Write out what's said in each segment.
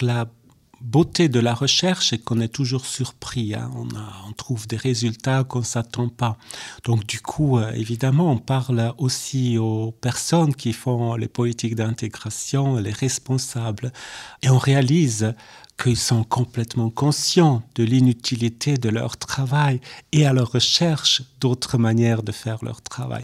La beauté de la recherche est qu'on est toujours surpris. Hein. On, trouve des résultats qu'on ne s'attend pas. Donc du coup, euh, évidemment, on parle aussi aux personnes qui font les politiques d'intégration, les responsables, et on réalise qu'ils sont complètement conscients de l'inutilité de leur travail et à leur recherche d'autres manières de faire leur travail.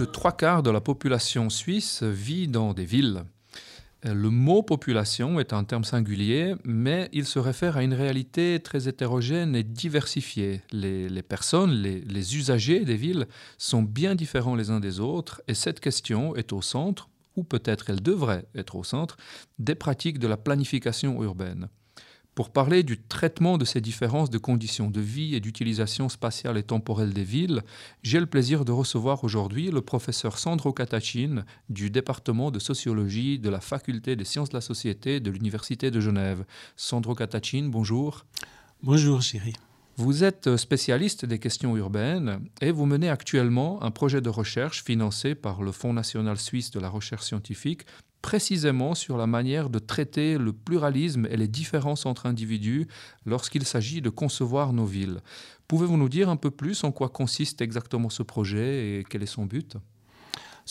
De trois quarts de la population suisse vit dans des villes. Le mot population est un terme singulier, mais il se réfère à une réalité très hétérogène et diversifiée. Les, personnes, les, usagers des villes sont bien différents les uns des autres, et cette question est au centre, ou peut-être elle devrait être au centre, des pratiques de la planification urbaine. Pour parler du traitement de ces différences de conditions de vie et d'utilisation spatiale et temporelle des villes, j'ai le plaisir de recevoir aujourd'hui le professeur Sandro Catachin du département de sociologie de la faculté des sciences de la société de l'Université de Genève. Sandro Catachin, bonjour. Bonjour, chérie. Vous êtes spécialiste des questions urbaines et vous menez actuellement un projet de recherche financé par le Fonds national suisse de la recherche scientifique précisément sur la manière de traiter le pluralisme et les différences entre individus lorsqu'il s'agit de concevoir nos villes. Pouvez-vous nous dire un peu plus en quoi consiste exactement ce projet et quel est son but?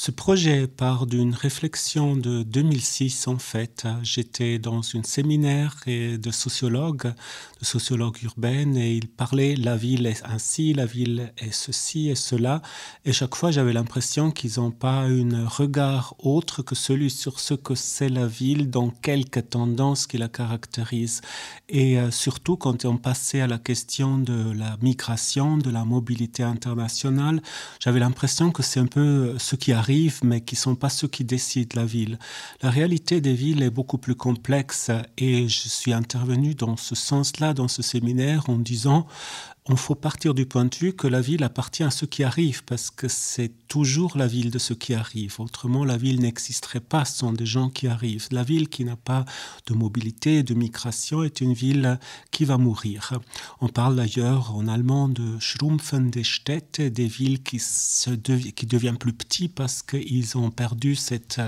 Ce projet part d'une réflexion de 2006 en fait. J'étais dans une séminaire de sociologues, de sociologues urbaines et ils parlaient la ville est ainsi, la ville est ceci et cela. Et chaque fois j'avais l'impression qu'ils n'ont pas un regard autre que celui sur ce que c'est la ville, dans quelques tendances qui la caractérisent. Et euh, surtout quand on passait à la question de la migration, de la mobilité internationale, j'avais l'impression que c'est un peu ce qui arrive, mais qui ne sont pas ceux qui décident la ville. La réalité des villes est beaucoup plus complexe et je suis intervenu dans ce sens-là, dans ce séminaire, en disant on faut partir du point de vue que la ville appartient à ceux qui arrivent, parce que c'est toujours la ville de ceux qui arrivent. Autrement, la ville n'existerait pas, sont des gens qui arrivent. La ville qui n'a pas de mobilité, de migration, est une ville qui va mourir. On parle d'ailleurs en allemand de Schrumpfen des Städte, des villes qui, se qui deviennent plus petites parce qu'ils ont perdu cette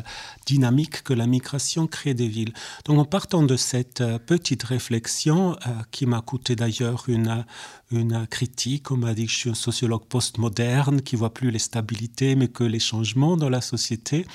dynamique que la migration crée des villes. Donc en partant de cette petite réflexion, euh, qui m'a coûté d'ailleurs une, une critique. On m'a dit que je suis un sociologue postmoderne qui voit plus les stabilités mais que les changements dans la société.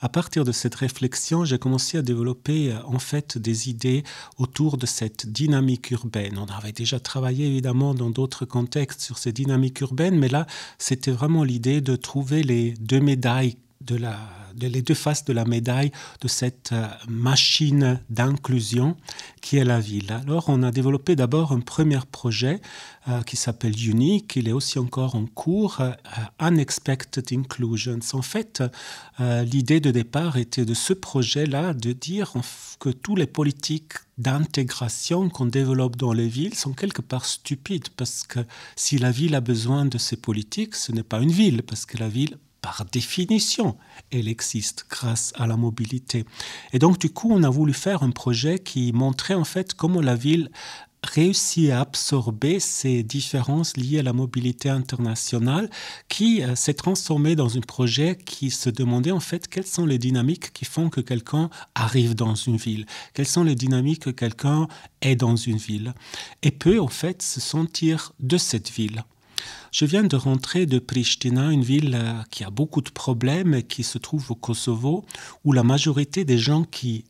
À partir de cette réflexion, j'ai commencé à développer euh, en fait des idées autour de cette dynamique urbaine. On avait déjà travaillé évidemment dans d'autres contextes sur ces dynamiques urbaines, mais là, c'était vraiment l'idée de trouver les deux médailles de la les deux faces de la médaille de cette euh, machine d'inclusion qui est la ville. Alors on a développé d'abord un premier projet euh, qui s'appelle Unique, il est aussi encore en cours, euh, Unexpected Inclusions. En fait, l'idée de départ était de ce projet-là de dire que tous les politiques d'intégration qu'on développe dans les villes sont quelque part stupides parce que si la ville a besoin de ces politiques, ce n'est pas une ville parce que la ville par définition, elle existe grâce à la mobilité. Et donc, du coup, on a voulu faire un projet qui montrait en fait comment la ville réussit à absorber ces différences liées à la mobilité internationale qui euh, s'est transformé dans un projet qui se demandait en fait quelles sont les dynamiques qui font que quelqu'un arrive dans une ville, quelles sont les dynamiques que quelqu'un est dans une ville? Et peut en fait se sentir de cette ville. Je viens de rentrer de Pristina, une ville euh, qui a beaucoup de problèmes et qui se trouve au Kosovo, où la majorité des gens qui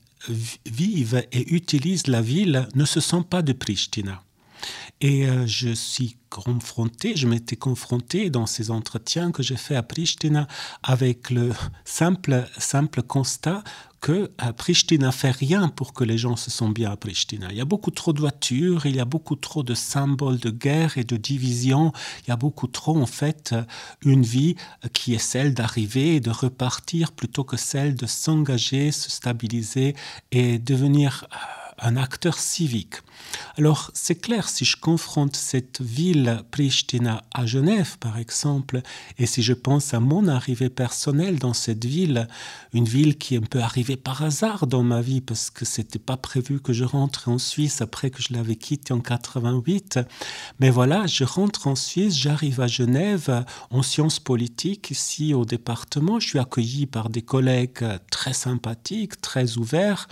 vivent et utilisent la ville ne se sont pas de Pristina. Et euh, je suis confronté, je m'étais confronté dans ces entretiens que j'ai fait à Pristina avec le simple, simple constat que à Pristina fait rien pour que les gens se sentent bien à Pristina. Il y a beaucoup trop de voitures, il y a beaucoup trop de symboles de guerre et de division, il y a beaucoup trop en fait une vie qui est celle d'arriver et de repartir plutôt que celle de s'engager, se stabiliser et devenir un acteur civique. Alors c'est clair, si je confronte cette ville Pristina à Genève par exemple, et si je pense à mon arrivée personnelle dans cette ville, une ville qui est un peu arrivée par hasard dans ma vie parce que c'était pas prévu que je rentre en Suisse après que je l'avais quitté en 88, mais voilà, je rentre en Suisse, j'arrive à Genève en sciences politiques ici au département, je suis accueilli par des collègues très sympathiques, très ouverts,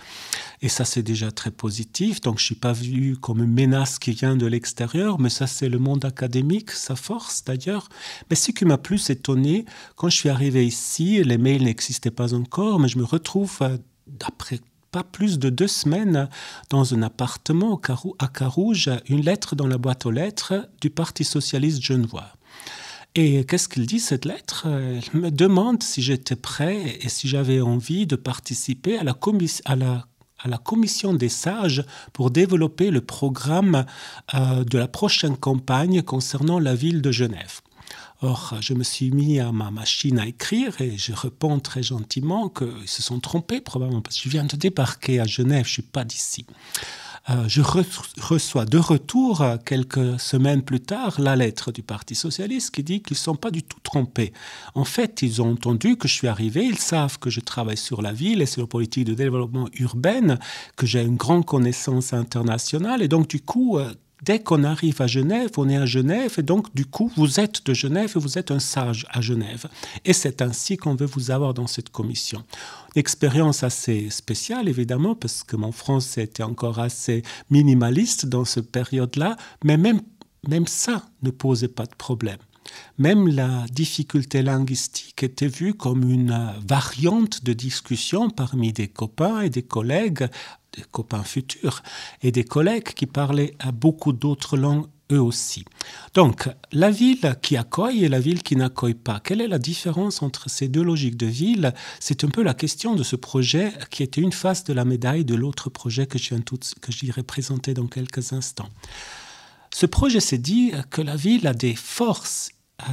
et ça c'est déjà très positif, donc je suis pas vu comme menace qui vient de l'extérieur, mais ça c'est le monde académique, sa force d'ailleurs. Mais ce qui m'a plus étonné, quand je suis arrivé ici, les mails n'existaient pas encore, mais je me retrouve d'après pas plus de deux semaines dans un appartement à Carouge, une lettre dans la boîte aux lettres du Parti socialiste genevois. Et qu'est-ce qu'il dit cette lettre? Elle me demande si j'étais prêt et si j'avais envie de participer à la, à la à la commission des sages pour développer le programme euh, de la prochaine campagne concernant la ville de Genève. Or, je me suis mis à ma machine à écrire et je réponds très gentiment qu'ils se sont trompés probablement parce que je viens de débarquer à Genève, je ne suis pas d'ici. Euh, je reçois de retour, euh, quelques semaines plus tard, la lettre du Parti socialiste qui dit qu'ils ne sont pas du tout trompés. En fait, ils ont entendu que je suis arrivé, ils savent que je travaille sur la ville et sur la politique de développement urbaine, que j'ai une grande connaissance internationale, et donc du coup, euh, dès qu'on arrive à Genève, on est à Genève, et donc du coup, vous êtes de Genève et vous êtes un sage à Genève. Et c'est ainsi qu'on veut vous avoir dans cette commission. expérience assez spéciale, évidemment, parce que mon français était encore assez minimaliste dans cette période-là, mais même, même ça ne posait pas de problème. Même la difficulté linguistique était vue comme une variante de discussion parmi des copains et des collègues des copains futurs et des collègues qui parlaient à beaucoup d'autres langues eux aussi. Donc, la ville qui accueille et la ville qui n'accueille pas, quelle est la différence entre ces deux logiques de ville? C'est un peu la question de ce projet qui était une face de la médaille de l'autre projet que j'irai présenter dans quelques instants. Ce projet s'est dit que la ville a des forces euh,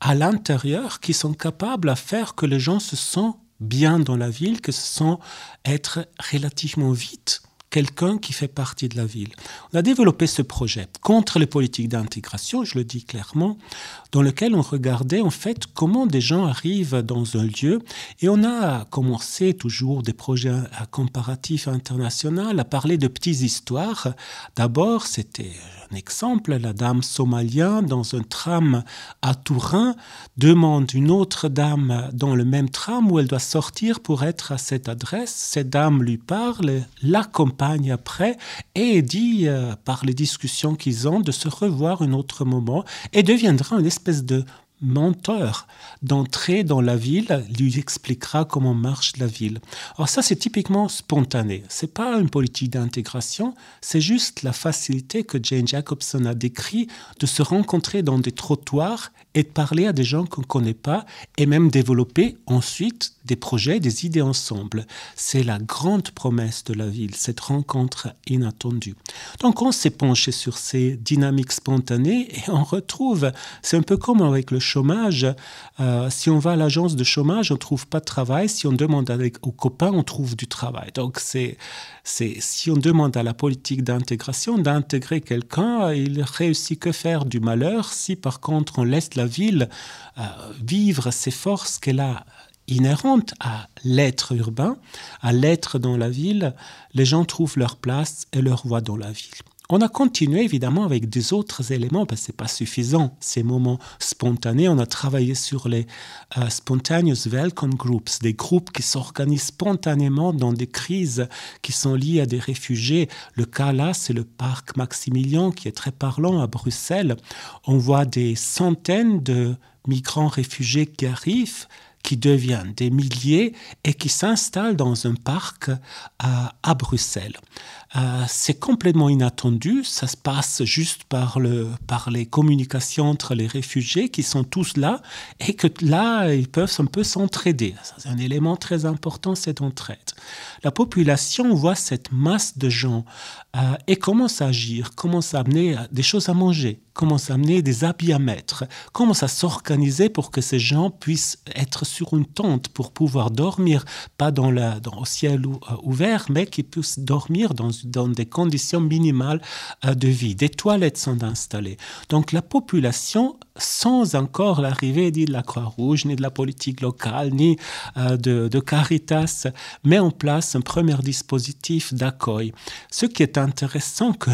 à l'intérieur qui sont capables à faire que les gens se sentent bien dans la ville que ce sont être relativement vite quelqu'un qui fait partie de la ville. On a développé ce projet contre les politiques d'intégration, je le dis clairement, dans lequel on regardait en fait comment des gens arrivent dans un lieu et on a commencé toujours des projets comparatifs internationaux à parler de petites histoires. D'abord, c'était un exemple, la dame somalienne dans un tram à Turin demande une autre dame dans le même tram où elle doit sortir pour être à cette adresse. Cette dame lui parle, l'accompagne après et dit euh, par les discussions qu'ils ont de se revoir un autre moment et deviendra une espèce de menteur d'entrer dans la ville lui expliquera comment marche la ville. Alors ça c'est typiquement spontané. C'est pas une politique d'intégration, c'est juste la facilité que Jane Jacobson a décrit de se rencontrer dans des trottoirs et de parler à des gens qu'on ne connaît pas et même développer ensuite des projets, des idées ensemble. C'est la grande promesse de la ville, cette rencontre inattendue. Donc on s'est penché sur ces dynamiques spontanées et on retrouve, c'est un peu comme avec le chômage, euh, si on va à l'agence de chômage, on ne trouve pas de travail, si on demande avec, aux copains, on trouve du travail. Donc c'est, c'est si on demande à la politique d'intégration d'intégrer quelqu'un, il réussit que faire du malheur si par contre on laisse la ville euh, vivre ses forces qu'elle a inhérente à l'être urbain, à l'être dans la ville, les gens trouvent leur place et leur voie dans la ville. On a continué évidemment avec des autres éléments parce que c'est pas suffisant ces moments spontanés. On a travaillé sur les uh, spontaneous welcome groups, des groupes qui s'organisent spontanément dans des crises qui sont liées à des réfugiés. Le cas là, c'est le parc Maximilien qui est très parlant à Bruxelles. On voit des centaines de migrants réfugiés qui arrivent qui deviennent des milliers et qui s'installent dans un parc à Bruxelles. Euh, c'est complètement inattendu, ça se passe juste par, le, par les communications entre les réfugiés qui sont tous là et que là, ils peuvent un peu s'entraider. C'est un élément très important, cette entraide. La population voit cette masse de gens euh, et commence à agir, commence à amener des choses à manger, commence à amener des habits à mettre, commence à s'organiser pour que ces gens puissent être sur une tente pour pouvoir dormir, pas dans, la, au ciel euh, ouvert, mais qu'ils puissent dormir dans des conditions minimales de vie. Des toilettes sont installées. Donc la population sans encore l'arrivée ni de la Croix-Rouge, ni de la politique locale, ni euh, de, de, Caritas, met en place un premier dispositif d'accueil. Ce qui est intéressant, que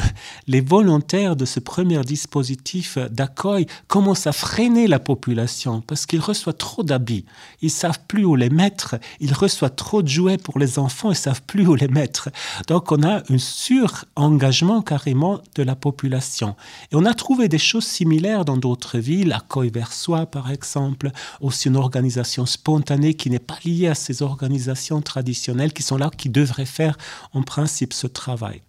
les volontaires de ce premier dispositif d'accueil commencent à freiner la population parce qu'ils reçoivent trop d'habits. Ils savent plus où les mettre. Ils reçoivent trop de jouets pour les enfants. Ils savent plus où les mettre. Donc on a un sur-engagement carrément de la population. Et on a trouvé des choses similaires dans d'autres villes l'accueil vers soi par exemple, aussi une organisation spontanée qui n'est pas liée à ces organisations traditionnelles qui sont là, qui devraient faire en principe ce travail.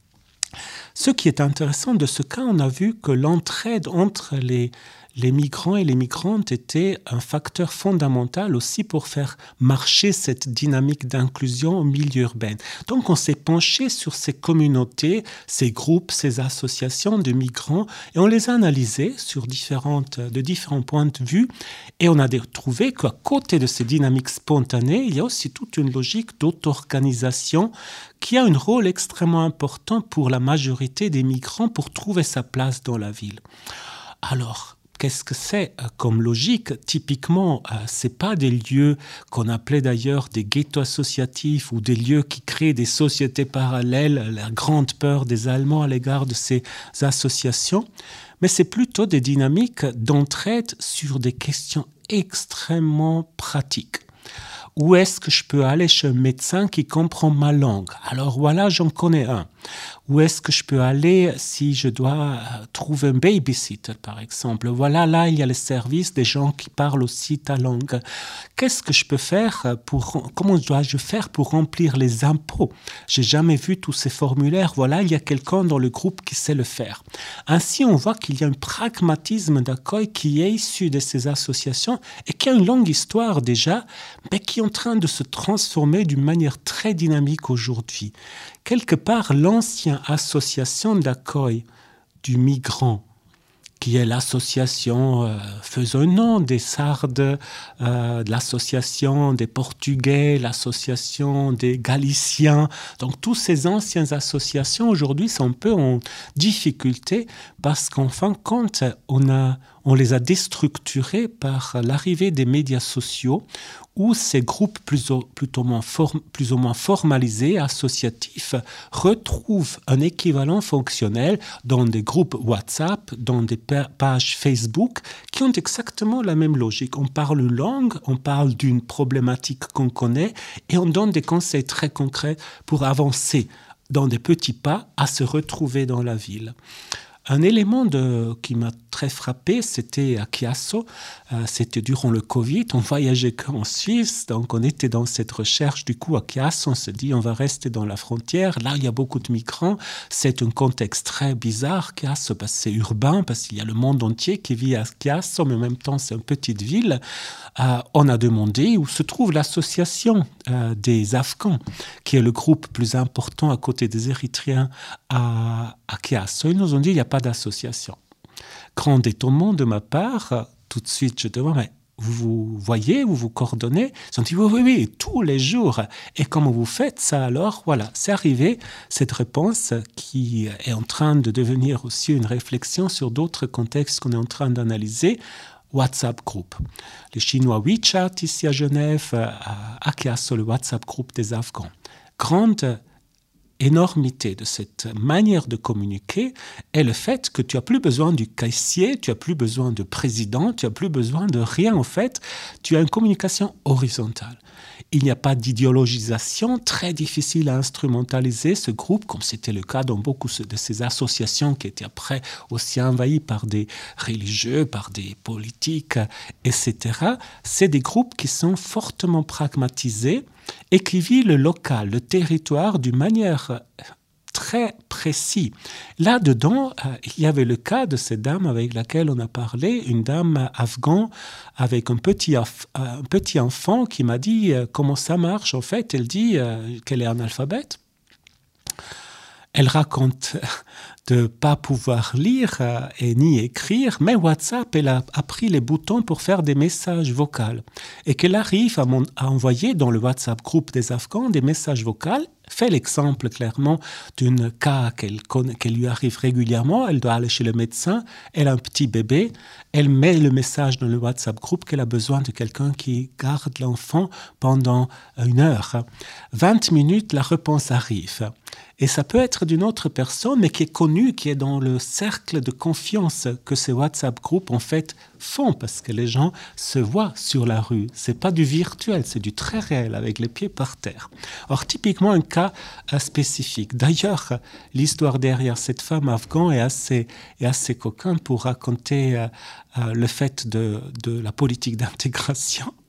Ce qui est intéressant de ce cas, on a vu que l'entraide entre les, les migrants et les migrantes étaient un facteur fondamental aussi pour faire marcher cette dynamique d'inclusion au milieu urbain. Donc on s'est penché sur ces communautés, ces groupes, ces associations de migrants et on les a analysés sur différentes, de différents points de vue et on a trouvé qu'à côté de ces dynamiques spontanées, il y a aussi toute une logique d'auto-organisation qui a un rôle extrêmement important pour la majorité des migrants pour trouver sa place dans la ville. Alors, Qu'est-ce que c'est euh, comme logique? Typiquement, euh, c'est pas des lieux qu'on appelait d'ailleurs des ghettos associatifs ou des lieux qui créent des sociétés parallèles, la grande peur des Allemands à l'égard de ces associations, mais c'est plutôt des dynamiques d'entraide sur des questions extrêmement pratiques où est-ce que je peux aller chez un médecin qui comprend ma langue? Alors voilà, j'en connais un. Où est-ce que je peux aller si je dois euh, trouver un babysitter, par exemple? Voilà, là, il y a le service des gens qui parlent aussi ta langue. Qu'est-ce que je peux faire pour... Comment dois-je faire pour remplir les impôts? J'ai jamais vu tous ces formulaires. Voilà, il y a quelqu'un dans le groupe qui sait le faire. Ainsi, on voit qu'il y a un pragmatisme d'accueil qui est issu de ces associations et qui a une longue histoire déjà, mais qui est en train de se transformer d'une manière très dynamique aujourd'hui quelque part l'ancienne association d'accueil du migrant, qui est l'association euh, faisant nom des Sardes, euh, l'association des Portugais, l'association des Galiciens. Donc, toutes ces anciennes associations aujourd'hui sont un peu en difficulté parce qu'en fin de compte, on, a, on les a déstructurées par l'arrivée des médias sociaux où ces groupes plus ou, moins plus ou moins formalisés, associatifs, retrouvent un équivalent fonctionnel dans des groupes WhatsApp, dans des pages Facebook, qui ont exactement la même logique. On parle une langue, on parle d'une problématique qu'on connaît, et on donne des conseils très concrets pour avancer dans des petits pas à se retrouver dans la ville. Un élément qui m'a très frappé, c'était à Chiasso, euh, c'était durant le Covid, on voyageait qu'en Suisse, donc on était dans cette recherche, du coup à Chiasso, on se dit on va rester dans la frontière, là il y a beaucoup de migrants, c'est un contexte très bizarre, Chiasso, parce que c'est urbain, parce qu'il y a le monde entier qui vit à Chiasso, mais en même temps c'est une petite ville. Euh, on a demandé où se trouve l'association euh, des Afghans, qui est le groupe plus important à côté des Érythréens à, à Chiasso. Ils nous ont dit il n'y a pas d'association. Grand étonnement de ma part, tout de suite je demande, mais vous vous voyez, vous vous coordonnez? Ils ont dit oui, oui, oui, tous les jours. Et comment vous faites ça alors? Voilà, c'est arrivé, cette réponse qui est en train de devenir aussi une réflexion sur d'autres contextes qu'on est en train d'analyser. WhatsApp Group. Les Chinois WeChat ici à Genève, à Chiasso, le WhatsApp Group des Afghans. Grande énormité de cette manière de communiquer est le fait que tu as plus besoin du caissier, tu as plus besoin de président, tu as plus besoin de rien en fait, tu as une communication horizontale. Il n'y a pas d'idéologisation, très difficile à instrumentaliser ce groupe, comme c'était le cas dans beaucoup de ces associations qui étaient après aussi envahies par des religieux, par des politiques, etc. C'est des groupes qui sont fortement pragmatisés et qui vit le local, le territoire d'une manière très précis. Là-dedans, euh, il y avait le cas de cette dame avec laquelle on a parlé, une dame afghane avec un petit, un petit enfant qui m'a dit euh, comment ça marche. En fait, elle dit euh, qu'elle est analphabète. Elle raconte de pas pouvoir lire et ni écrire, mais WhatsApp, elle a appris les boutons pour faire des messages vocaux et qu'elle arrive à, envoyer dans le WhatsApp groupe des Afghans des messages vocaux fait l'exemple clairement d'un cas qu'elle lui arrive régulièrement. Elle doit aller chez le médecin, elle a un petit bébé, elle met le message dans le WhatsApp groupe qu'elle a besoin de quelqu'un qui garde l'enfant pendant une heure. 20 minutes, la réponse arrive. Et ça peut être d'une autre personne, mais qui est connue, qui est dans le cercle de confiance que ces WhatsApp groupes en fait font, parce que les gens se voient sur la rue. C'est pas du virtuel, c'est du très réel, avec les pieds par terre. Or, typiquement un cas euh, spécifique. D'ailleurs, l'histoire derrière cette femme afghane est assez, est assez coquin pour raconter euh, euh, le fait de, de la politique d'intégration.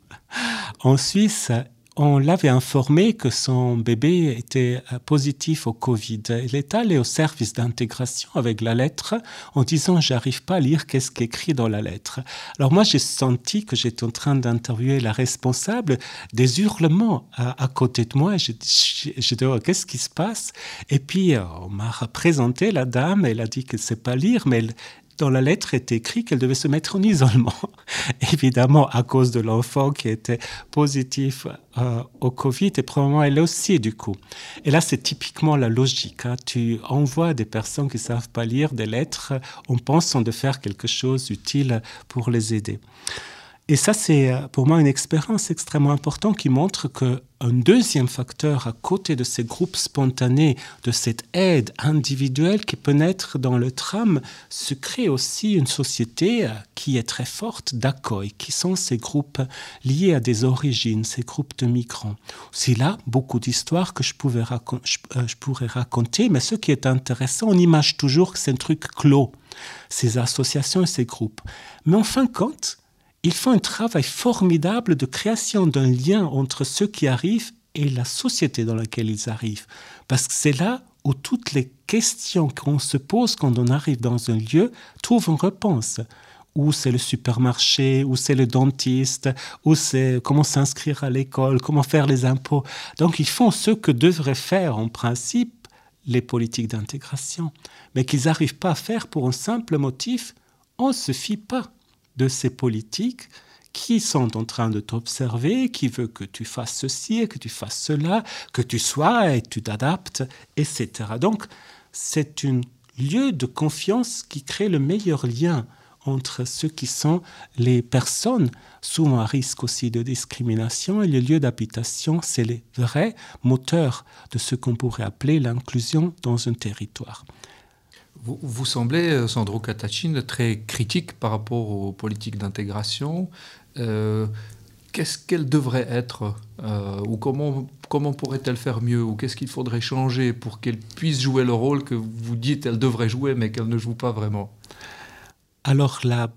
En Suisse, on l'avait informé que son bébé était euh, positif au Covid. Il est allé au service d'intégration avec la lettre en disant j'arrive pas à lire qu'est-ce écrit dans la lettre. Alors moi j'ai senti que j'étais en train d'interviewer la responsable des hurlements à, côté de moi. J'ai dit oh, qu'est-ce qui se passe? Et puis euh, on m'a présenté la dame. Elle a dit qu'elle sait pas lire, mais elle, dans la lettre était écrit qu'elle devait se mettre en isolement. Évidemment, à cause de l'enfant qui était positif euh, au Covid, et probablement elle aussi, du coup. Et là, c'est typiquement la logique. Hein. Tu envoies des personnes qui ne savent pas lire des lettres en pensant de faire quelque chose d'utile pour les aider. Et ça, c'est euh, pour moi une expérience extrêmement importante qui montre qu'un deuxième facteur à côté de ces groupes spontanés, de cette aide individuelle qui peut naître dans le tram, se crée aussi une société euh, qui est très forte d'accueil, qui sont ces groupes liés à des origines, ces groupes de migrants. C'est là beaucoup d'histoires que je, pouvais euh, je pourrais raconter, mais ce qui est intéressant, on imagine toujours que c'est un truc clos, ces associations et ces groupes. Mais en fin de compte, ils font un travail formidable de création d'un lien entre ceux qui arrivent et la société dans laquelle ils arrivent. Parce que c'est là où toutes les questions qu'on se pose quand on arrive dans un lieu trouvent une réponse. Où c'est le supermarché, où c'est le dentiste, où c'est comment s'inscrire à l'école, comment faire les impôts. Donc ils font ce que devraient faire en principe les politiques d'intégration, mais qu'ils n'arrivent pas à faire pour un simple motif, on ne se fie pas de ces politiques qui sont en train de t'observer, qui veut que tu fasses ceci et que tu fasses cela, que tu sois et tu t'adaptes, etc. Donc, c'est un lieu de confiance qui crée le meilleur lien entre ceux qui sont les personnes, souvent à risque aussi de discrimination, et le lieu d'habitation, c'est les vrais moteurs de ce qu'on pourrait appeler l'inclusion dans un territoire. Vous, semblez, euh, Sandro Catachin, très critique par rapport aux politiques d'intégration. Euh, qu'est-ce qu'elle devrait être euh, Ou comment, comment pourrait-elle faire mieux Ou qu'est-ce qu'il faudrait changer pour qu'elle puisse jouer le rôle que vous dites qu'elle devrait jouer, mais qu'elle ne joue pas vraiment? Alors, la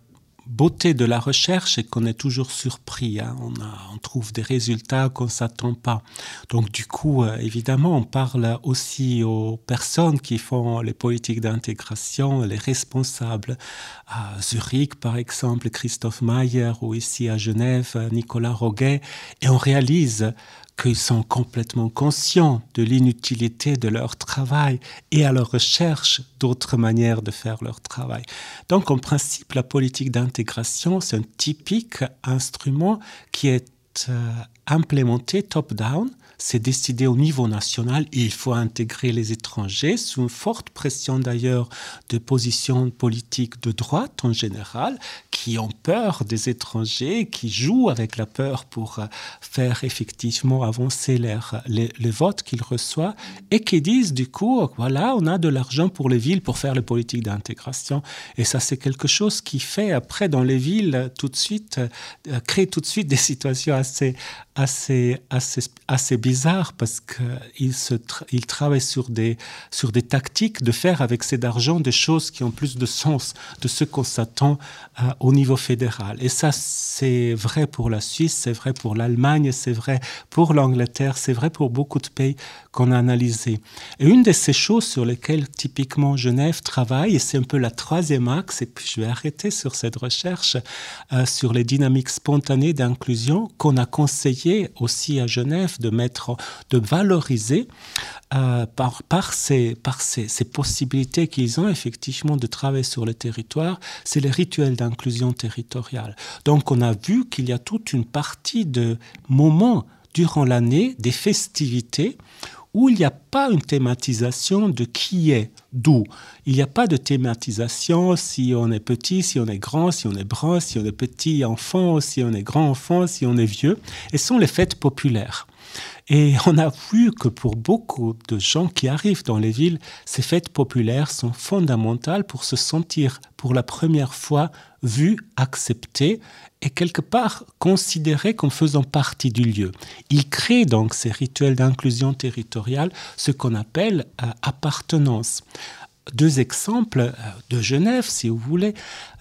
beauté de la recherche est qu'on est toujours surpris. Hein. On, trouve des résultats qu'on ne s'attend pas. Donc du coup, euh, évidemment, on parle aussi aux personnes qui font les politiques d'intégration, les responsables. À Zurich, par exemple, Christophe Mayer, ou ici à Genève, Nicolas Roguet, et on réalise qu'ils sont complètement conscients de l'inutilité de leur travail et à leur recherche d'autres manières de faire leur travail. Donc, en principe, la politique d'intégration, c'est un typique instrument qui est euh, implémenté top-down c'est décidé au niveau national il faut intégrer les étrangers sous une forte pression d'ailleurs de positions politiques de droite en général qui ont peur des étrangers, qui jouent avec la peur pour euh, faire effectivement avancer les, les votes qu'ils reçoivent et qui disent du coup, voilà, on a de l'argent pour les villes pour faire les politiques d'intégration. Et ça, c'est quelque chose qui fait après dans les villes tout de suite, euh, créer tout de suite des situations assez, assez, assez, assez bizarre parce qu'il il travaille sur des, sur des tactiques de faire avec cet argent des choses qui ont plus de sens de ce qu'on s'attend euh, au niveau fédéral. Et ça, c'est vrai pour la Suisse, c'est vrai pour l'Allemagne, c'est vrai pour l'Angleterre, c'est vrai pour beaucoup de pays qu'on a analysés. Et une de ces choses sur lesquelles typiquement Genève travaille, et c'est un peu la troisième axe, et puis je vais arrêter sur cette recherche euh, sur les dynamiques spontanées d'inclusion qu'on a conseillé aussi à Genève de mettre, de valoriser euh, par, ces, par ces, ces possibilités qu'ils ont effectivement de travailler sur le territoire, c'est les rituels d'inclusion territoriale. Donc on a vu qu'il y a toute une partie de moments durant l'année, des festivités, où il n'y a pas une thématisation de qui est d'où. Il n'y a pas de thématisation si on est petit, si on est grand, si on est brun, si on est petit enfant, si on est grand enfant, si on est vieux. Et ce sont les fêtes populaires. Et on a vu que pour beaucoup de gens qui arrivent dans les villes, ces fêtes populaires sont fondamentales pour se sentir pour la première fois vus, acceptés et quelque part considérés comme faisant partie du lieu. Ils créent donc ces rituels d'inclusion territoriale, ce qu'on appelle euh, appartenance deux exemples euh, de Genève, si vous voulez,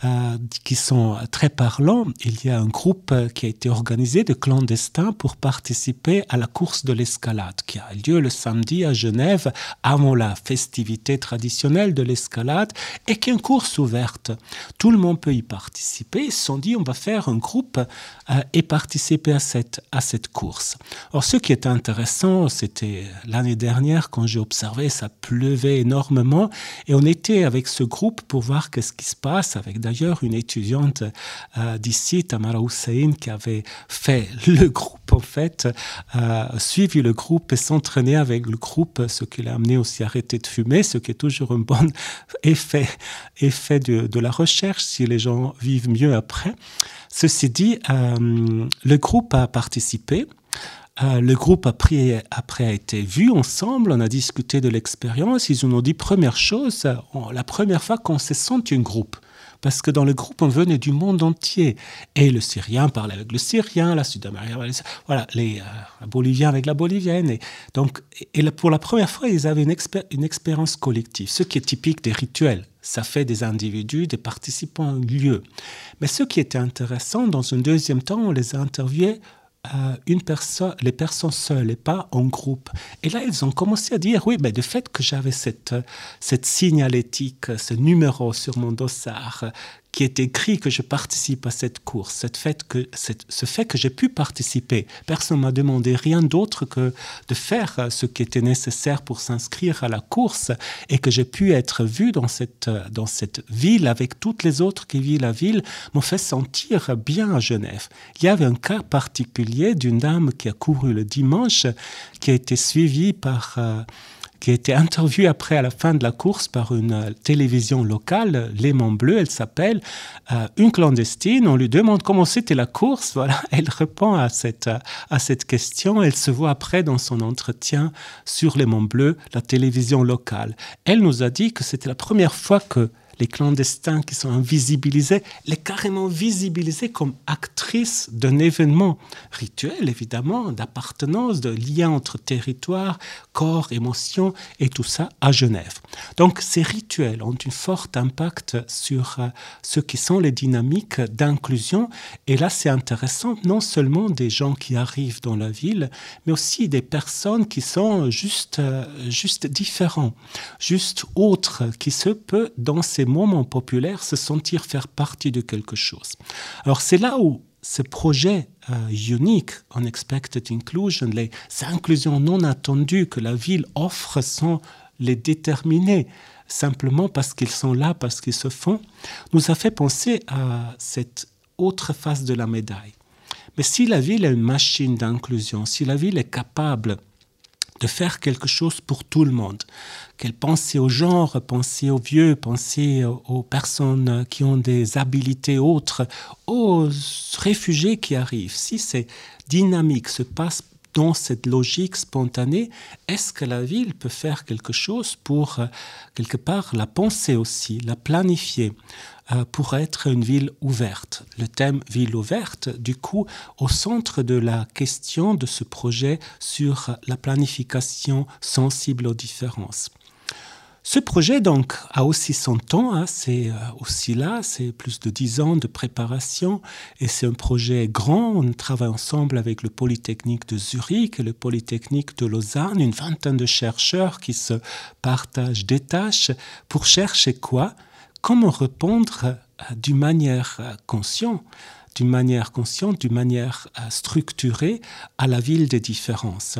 euh, qui sont très parlants. Il y a un groupe qui a été organisé de clandestins pour participer à la course de l'escalade, qui a lieu le samedi à Genève, avant la festivité traditionnelle de l'escalade, et qui est une course ouverte. Tout le monde peut y participer. Ils se sont dit, on va faire un groupe euh, et participer à cette, à cette course. Or, ce qui est intéressant, c'était l'année dernière, quand j'ai observé, ça pleuvait énormément, et on était avec ce groupe pour voir qu'est-ce qui se passe, avec d'ailleurs une étudiante euh, d'ici, Tamara Hussein, qui avait fait le groupe, en fait, euh, suivi le groupe et s'entraîner avec le groupe, ce qui l'a amené aussi à arrêter de fumer, ce qui est toujours un bon effet, effet de, la recherche si les gens vivent mieux après. Ceci dit, euh, le groupe a participé. Le groupe après, après a été vu ensemble, on a discuté de l'expérience. Ils nous ont dit première chose, la première fois qu'on se sent un groupe. Parce que dans le groupe, on venait du monde entier. Et le Syrien parlait avec le Syrien, la Sud-Américaine, voilà, les euh, Boliviens avec la Bolivienne. Et donc, pour la première fois, ils avaient une, une expérience collective, ce qui est typique des rituels. Ça fait des individus, des participants à un lieu. Mais ce qui était intéressant, dans un deuxième temps, on les a interviewés euh, une personne, les personnes seules et pas en groupe. Et là, ils ont commencé à dire, oui, mais du fait que j'avais cette, cette signalétique, ce numéro sur mon dossard, qui est écrit que je participe à cette course, cette fait que, ce fait que j'ai pu participer. Personne ne m'a demandé rien d'autre que de faire ce qui était nécessaire pour s'inscrire à la course et que j'ai pu être vu dans cette, ville avec toutes les autres qui vivent la ville m'ont fait sentir bien à Genève. Il y avait un cas particulier d'une dame qui a couru le dimanche, qui a été suivie par... Euh, qui a été interviewée après à la fin de la course par une euh, télévision locale, Léman Bleu, elle s'appelle, euh, une clandestine. On lui demande comment c'était la course. Voilà, elle répond à cette, euh, à cette question. Elle se voit après dans son entretien sur Léman Bleu, la télévision locale. Elle nous a dit que c'était la première fois que les clandestins qui sont invisibilisés, les carrément visibilisés comme actrices d'un événement rituel, évidemment, d'appartenance, de lien entre territoire, corps, émotion, et tout ça à Genève. Donc ces rituels ont un fort impact sur euh, ce qui sont les dynamiques d'inclusion. Et là, c'est intéressant, non seulement des gens qui arrivent dans la ville, mais aussi des personnes qui sont juste, euh, juste différents, juste autres, qui se peuvent, dans ces moment populaire, se sentir faire partie de quelque chose. Alors c'est là où ce projet euh, unique, Unexpected Inclusion, les inclusions non attendues que la ville offre sans les déterminer, simplement parce qu'ils sont là, parce qu'ils se font, nous a fait penser à cette autre face de la médaille. Mais si la ville est une machine d'inclusion, si la ville est capable de faire quelque chose pour tout le monde. Qu'elle pense aux genre, penser aux vieux, penser aux personnes qui ont des habilités autres, aux réfugiés qui arrivent. Si c'est dynamique, se passe dans cette logique spontanée, est-ce que la ville peut faire quelque chose pour, quelque part, la penser aussi, la planifier euh, pour être une ville ouverte? Le thème ville ouverte, du coup, au centre de la question de ce projet sur la planification sensible aux différences. Ce projet donc a aussi son temps, hein, c'est euh, aussi là, c'est plus de dix ans de préparation et c'est un projet grand. On travaille ensemble avec le Polytechnique de Zurich et le Polytechnique de Lausanne, une vingtaine de chercheurs qui se partagent des tâches pour chercher quoi? Comment répondre euh, d'une manière euh, consciente, d'une manière consciente, d'une manière structurée à la ville des différences.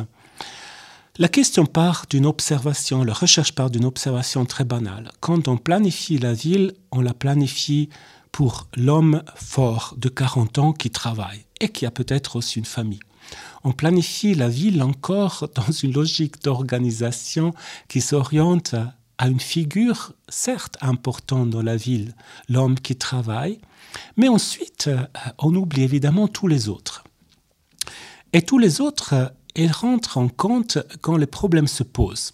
La question part d'une observation, la recherche part d'une observation très banale. Quand on planifie la ville, on la planifie pour l'homme fort de 40 ans qui travaille et qui a peut-être aussi une famille. On planifie la ville encore dans une logique d'organisation qui s'oriente à une figure certes importante dans la ville, l'homme qui travaille, mais ensuite euh, on oublie évidemment tous les autres. Et tous les autres, ils rentrent en compte quand les problèmes se posent.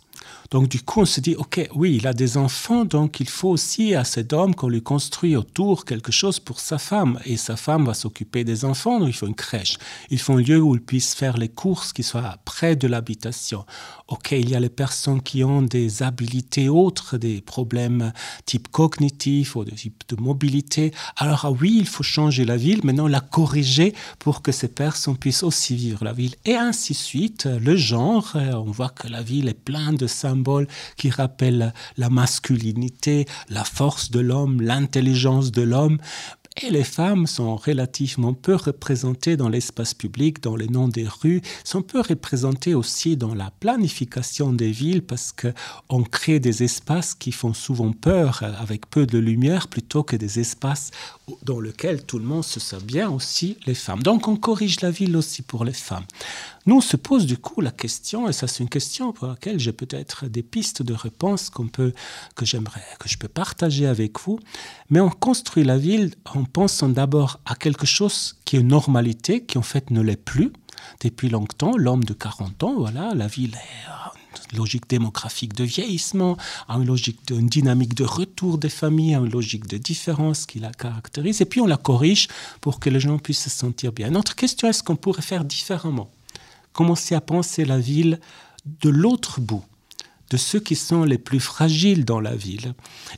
Donc du coup, on se dit, OK, oui, il a des enfants, donc il faut aussi à cet homme qu'on lui construit autour quelque chose pour sa femme. Et sa femme va s'occuper des enfants, donc il faut une crèche. Il faut un lieu où il puisse faire les courses qui soit près de l'habitation. OK, il y a les personnes qui ont des habilités autres, des problèmes type cognitif ou de type de mobilité. Alors ah oui, il faut changer la ville, maintenant la corriger pour que ces personnes puissent aussi vivre la ville. Et ainsi de suite, le genre, on voit que la ville est pleine de symboles qui rappelle la masculinité, la force de l'homme, l'intelligence de l'homme. Et les femmes sont relativement peu représentées dans l'espace public, dans les noms des rues, sont peu représentées aussi dans la planification des villes parce qu'on crée des espaces qui font souvent peur avec peu de lumière plutôt que des espaces dans lesquels tout le monde se sent bien aussi les femmes. Donc on corrige la ville aussi pour les femmes. Nous, on se pose du coup la question, et ça c'est une question pour laquelle j'ai peut-être des pistes de réponse qu'on peut, que j'aimerais, que je peux partager avec vous, mais on construit la ville en pensant d'abord à quelque chose qui est une normalité, qui en fait ne l'est plus. Depuis longtemps, l'homme de 40 ans, voilà, la ville est une logique démographique de vieillissement, une logique d'une dynamique de retour des familles, une logique de différence qui la caractérise, et puis on la corrige pour que les gens puissent se sentir bien. Notre question, est-ce qu'on pourrait faire différemment? Commencer à penser la ville de l'autre bout, de ceux qui sont les plus fragiles dans la ville.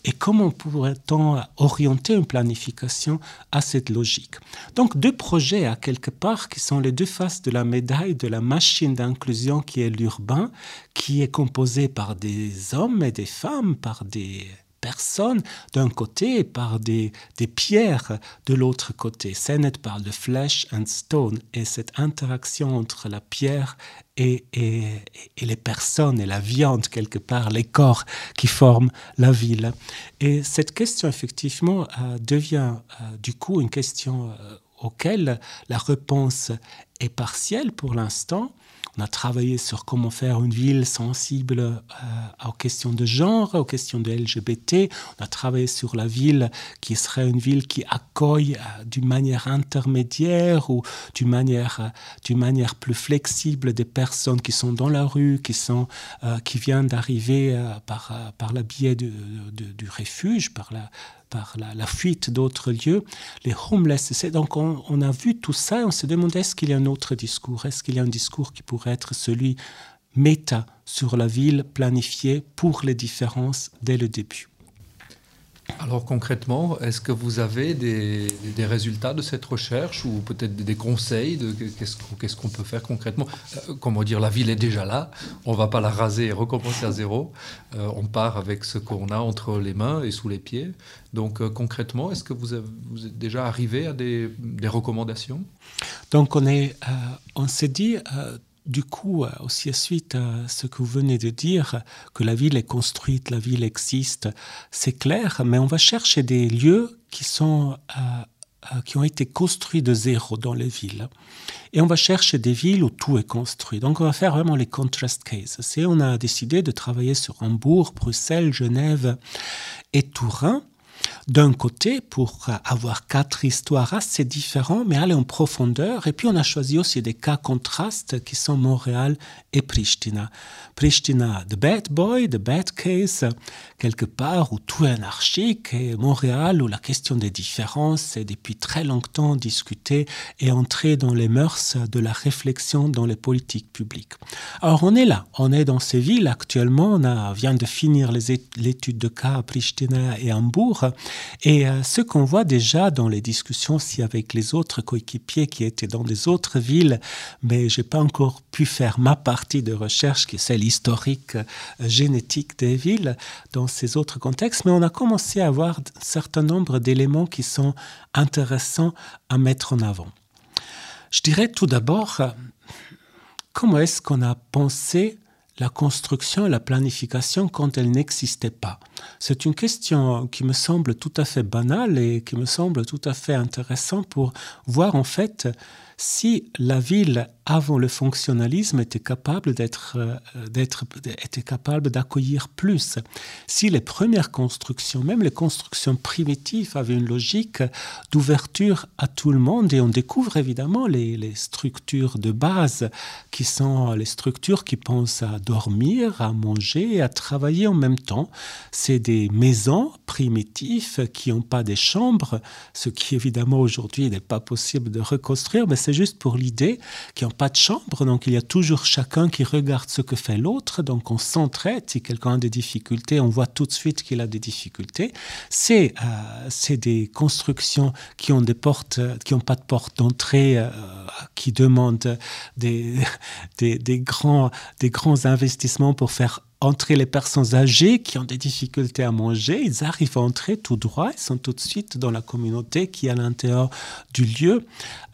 Et comment pourrait-on orienter une planification à cette logique Donc deux projets à quelque part qui sont les deux faces de la médaille de la machine d'inclusion qui est l'urbain, qui est composé par des hommes et des femmes, par des personnes d'un côté par des, des pierres de l'autre côté. Sennett parle de flesh and stone et cette interaction entre la pierre et, et, et, les personnes et la viande quelque part, les corps qui forment la ville. Et cette question effectivement euh, devient euh, du coup une question euh, auquel la réponse est partielle pour l'instant. On a travaillé sur comment faire une ville sensible euh, aux questions de genre, aux questions de LGBT. On a travaillé sur la ville qui serait une ville qui accueille euh, d'une manière intermédiaire ou d'une manière, euh, manière plus flexible des personnes qui sont dans la rue, qui, sont, qui viennent d'arriver par, par le biais de, de, du refuge, par la, par la, fuite d'autres lieux, les homeless. Donc on, on, a vu tout ça et on se demandait est-ce qu'il y a un autre discours? Est-ce qu'il y a un discours qui pourrait être celui méta sur la ville planifiée pour les différences dès le début? Alors concrètement, est-ce que vous avez des, résultats de cette recherche ou peut-être des conseils de qu'est-ce qu'on peut faire concrètement? Euh, Comment dire, la ville est déjà là, on ne va pas la raser et recommencer à zéro. Euh, on part avec ce qu'on a entre les mains et sous les pieds. Donc euh, concrètement, est-ce que vous, êtes déjà arrivé à des, des recommandations? Donc on, on s'est dit du coup, euh, aussi suite à ce que vous venez de dire, que la ville est construite, la ville existe, c'est clair, mais on va chercher des lieux qui sont euh, euh, qui ont été construits de zéro dans les villes. Et on va chercher des villes où tout est construit. Donc on va faire vraiment les contrast cases. Et on a décidé de travailler sur Hambourg, Bruxelles, Genève et Turin d'un côté pour avoir quatre histoires assez différentes, mais aller en profondeur. Et puis on a choisi aussi des cas contrastes qui sont Montréal et Pristina. Pristina, the bad boy, the bad case, quelque part où tout est anarchique, et Montréal où la question des différences est depuis très longtemps discutée et entrée dans les mœurs de la réflexion dans les politiques publiques. Alors on est là, on est dans ces villes actuellement, on vient de finir l'étude de cas à Pristina et Hambourg, et euh, ce qu'on voit déjà dans les discussions aussi avec les autres coéquipiers qui étaient dans des autres villes, mais j'ai pas encore pu faire ma partie de recherche qui est celle historique euh, génétique des villes dans ces autres contextes, mais on a commencé à avoir un certain nombre d'éléments qui sont intéressants à mettre en avant. Je dirais tout d'abord, euh, comment est-ce qu'on a pensé la construction et la planification quand elle n'existait pas. C'est une question qui me semble tout à fait banale et qui me semble tout à fait intéressante pour voir en fait si la ville avant le fonctionnalisme était capable d'être euh, d'être était capable d'accueillir plus. Si les premières constructions même les constructions primitives avaient une logique d'ouverture à tout le monde et on découvre évidemment les, structures de base qui sont les structures qui pensent à dormir à manger et à travailler en même temps. C'est des maisons primitives qui n'ont pas des chambres ce qui évidemment aujourd'hui n'est pas possible de reconstruire mais c'est juste pour l'idée qui n'ont pas de chambre, donc il y a toujours chacun qui regarde ce que fait l'autre, donc on s'entraide. Si quelqu'un a des difficultés, on voit tout de suite qu'il a des difficultés. C'est euh, des constructions qui ont des portes, qui n'ont pas de porte d'entrée, euh, qui demandent des, des, des, grands, des grands investissements pour faire entre les personnes âgées qui ont des difficultés à manger, ils arrivent à entrer tout droit, ils sont tout de suite dans la communauté qui est à l'intérieur du lieu.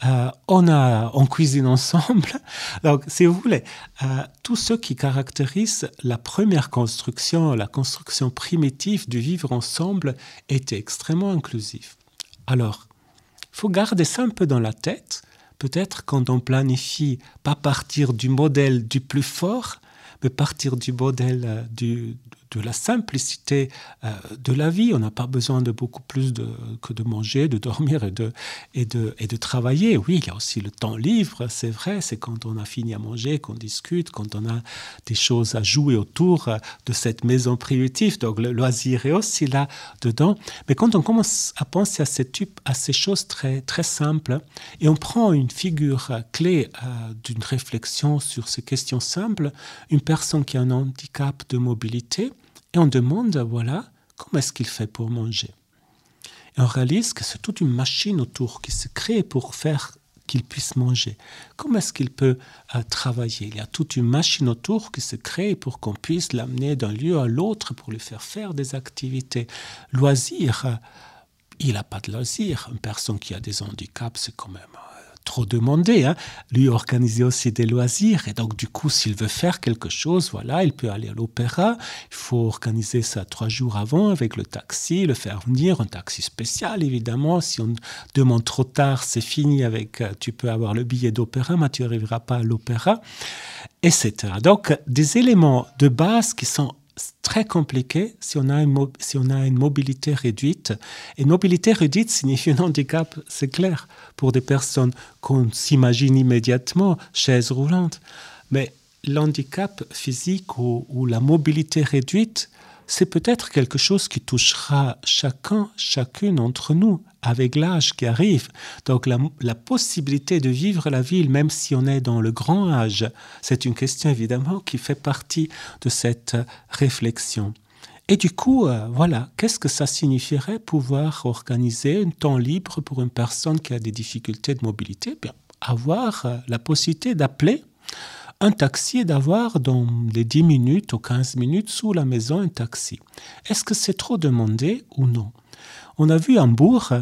Euh, on, a, on cuisine ensemble. Donc, si vous voulez, euh, tout ce qui caractérise la première construction, la construction primitive du vivre ensemble, était extrêmement inclusif. Alors, il faut garder ça un peu dans la tête. Peut-être quand on planifie pas partir du modèle du plus fort, mais partir du modèle euh, du, de la simplicité euh, de la vie. On n'a pas besoin de beaucoup plus que de manger, de dormir et de, et, de, et de travailler. Oui, il y a aussi le temps libre, c'est vrai, c'est quand on a fini à manger, qu'on discute, quand on a des choses à jouer autour euh, de cette maison primitive. Donc le loisir est aussi là dedans. Mais quand on commence à penser à ces types, à ces choses très, très simples, et on prend une figure clé euh, d'une réflexion sur ces questions simples, une personne qui a un handicap de mobilité, et on demande, voilà, comment est-ce qu'il fait pour manger? Et on réalise que c'est toute une machine autour qui se crée pour faire qu'il puisse manger. Comment est-ce qu'il peut euh, travailler? Il y a toute une machine autour qui se crée pour qu'on puisse l'amener d'un lieu à l'autre pour lui faire faire des activités. Loisirs, euh, il n'a pas de loisirs. Une personne qui a des handicaps, c'est quand même trop demandé hein. lui organiser aussi des loisirs. Et donc du coup s'il veut faire quelque chose voilà il peut aller à l'opéra. Il faut organiser ça trois jours avant avec le taxi le faire venir un taxi spécial évidemment. Si on demande trop tard c'est fini avec euh, tu peux avoir le billet d'opéra mais tu arriveras pas à l'opéra etc donc des éléments de base qui sont très compliqué si on a une, si on a une mobilité réduite. Et mobilité réduite signifie un handicap, c'est clair, pour des personnes qu'on s'imagine immédiatement chaises roulantes. Mais l'handicap physique ou, ou la mobilité réduite, c'est peut-être quelque chose qui touchera chacun, chacune d'entre nous avec l'âge qui arrive. Donc la, possibilité de vivre la ville, même si on est dans le grand âge, c'est une question évidemment qui fait partie de cette réflexion. Et du coup, euh, voilà, qu'est-ce que ça signifierait pouvoir organiser un temps libre pour une personne qui a des difficultés de mobilité? Bien, Avoir euh, la possibilité d'appeler un taxi et d'avoir dans les 10 minutes ou 15 minutes sous la maison un taxi. Est-ce que c'est trop demandé ou non? On a vu Hambourg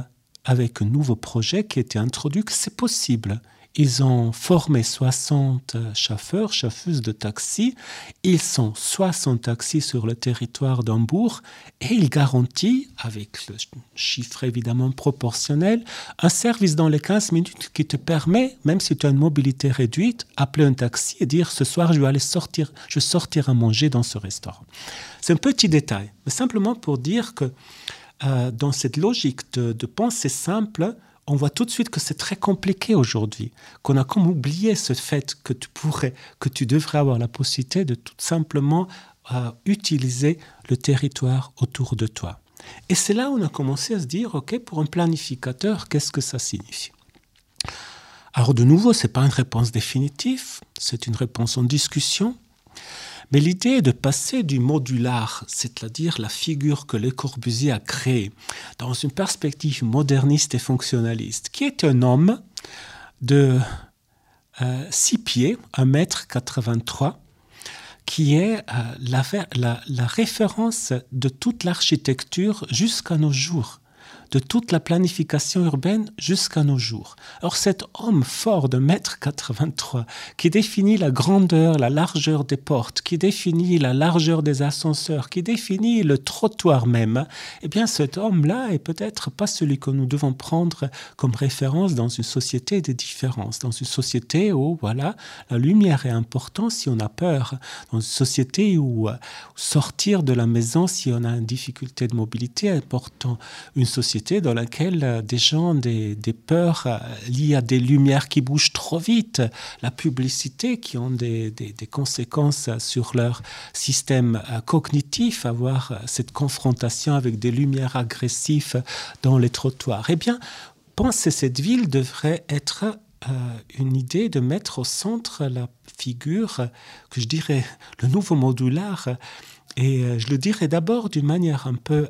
avec un nouveau projet qui était introduit que c'est possible. Ils ont formé 60 chauffeurs, chauffeuses de taxi. Ils sont 60 taxis sur le territoire d'Hambourg et ils garantissent, avec le chiffre évidemment proportionnel, un service dans les 15 minutes qui te permet, même si tu as une mobilité réduite, appeler un taxi et dire ce soir je vais aller sortir, je sortir à manger dans ce restaurant. C'est un petit détail, mais simplement pour dire que euh, dans cette logique de, de pensée simple, on voit tout de suite que c'est très compliqué aujourd'hui, qu'on a comme oublié ce fait que tu pourrais, que tu devrais avoir la possibilité de tout simplement euh, utiliser le territoire autour de toi. Et c'est là où on a commencé à se dire, OK, pour un planificateur, qu'est-ce que ça signifie? Alors de nouveau, ce n'est pas une réponse définitive, c'est une réponse en discussion. Mais l'idée est de passer du modular, c'est-à-dire la figure que Le Corbusier a créée, dans une perspective moderniste et fonctionnaliste, qui est un homme de 6 euh, pieds, 1 mètre 83, qui est euh, la référence de toute l'architecture jusqu'à nos jours de toute la planification urbaine jusqu'à nos jours. Or cet homme fort de mètre 83 qui définit la grandeur, la largeur des portes, qui définit la largeur des ascenseurs, qui définit le trottoir même, eh bien cet homme-là est peut-être pas celui que nous devons prendre comme référence dans une société des différences, dans une société où voilà, la lumière est importante si on a peur, dans une société où euh, sortir de la maison si on a une difficulté de mobilité est important, une société dans laquelle euh, des gens des, des peurs euh, liées à des lumières qui bougent trop vite, la publicité qui ont des, des, conséquences sur leur système cognitif, avoir cette confrontation avec des lumières agressives dans les trottoirs. Eh bien, penser cette ville devrait être euh, une idée de mettre au centre la figure que je dirais le nouveau modulaire et euh, je le dirais d'abord d'une manière un peu, euh,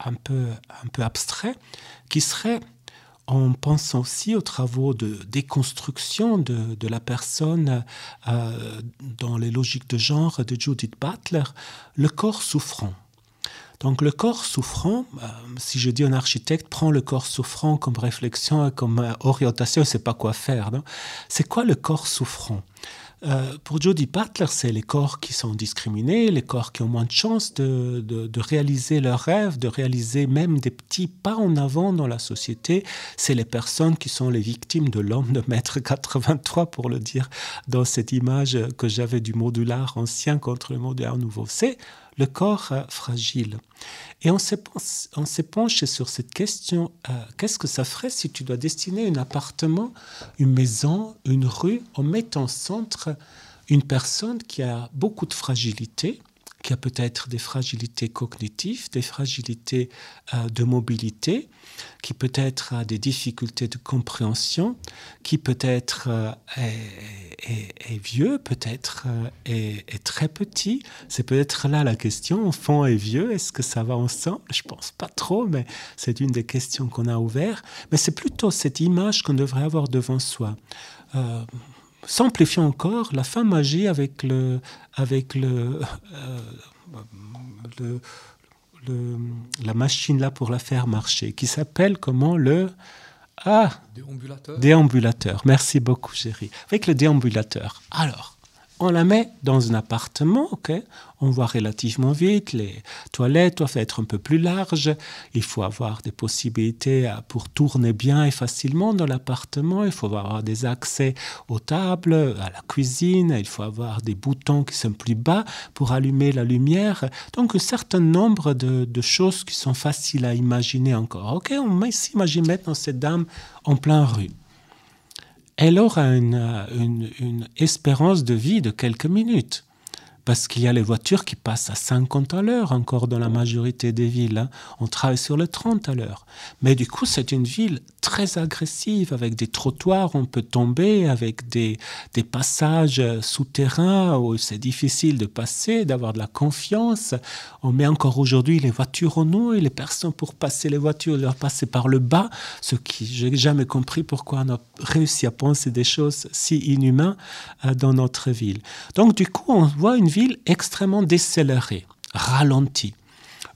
un peu, un peu abstrait, qui serait en pensant aussi aux travaux de déconstruction de, la personne euh, dans les logiques de genre de Judith Butler, le corps souffrant. Donc le corps souffrant, si je dis un architecte prend le corps souffrant comme réflexion, comme euh, orientation, c'est pas quoi faire. C'est quoi le corps souffrant? Euh, pour Jody Butler, c'est les corps qui sont discriminés, les corps qui ont moins de chances de, de, réaliser leurs rêves, de réaliser même des petits pas en avant dans la société. C'est les personnes qui sont les victimes de l'homme de mètre 83, pour le dire dans cette image que j'avais du modular ancien contre le modular nouveau. C'est le corps euh, fragile. Et on s'est penché sur cette question, euh, qu'est-ce que ça ferait si tu dois destiner un appartement, une maison, une rue, en mettant en centre une personne qui a beaucoup de fragilité, qui a peut-être des fragilités cognitives, des fragilités euh, de mobilité, qui peut-être a des difficultés de compréhension, qui peut-être euh, est, est, vieux, peut-être euh, est, est très petit. C'est peut-être là la question, enfant et vieux, est-ce que ça va ensemble? Je pense pas trop, mais c'est une des questions qu'on a ouvertes. Mais c'est plutôt cette image qu'on devrait avoir devant soi. Euh, encore la fin magie avec le avec euh, le la machine là pour la faire marcher qui s'appelle comment? Le ah, déambulateur. déambulateur. Merci beaucoup chérie. Avec le déambulateur. Alors on la met dans un appartement ok? On voit relativement vite les toilettes doivent être un peu plus larges. Il faut avoir des possibilités pour tourner bien et facilement dans l'appartement. Il faut avoir des accès aux tables à la cuisine. Il faut avoir des boutons qui sont plus bas pour allumer la lumière. Donc un certain nombre de, choses qui sont faciles à imaginer encore. On s'imagine maintenant cette dame en plein rue elle aura une, une, une espérance de vie de quelques minutes parce qu'il y a les voitures qui passent à 50 à l'heure encore dans la majorité des villes hein. on travaille sur le 30 à l'heure. Mais du coup c'est une ville très agressive avec des trottoirs on peut tomber avec des, passages souterrains où c'est difficile de passer d'avoir de la confiance. On met encore aujourd'hui les voitures en eau et les personnes pour passer les voitures leur passer par le bas ce qui j'ai jamais compris pourquoi on a réussi à penser des choses si inhumains euh, dans notre ville. Donc du coup on voit une ville extrêmement décélérée, ralentie.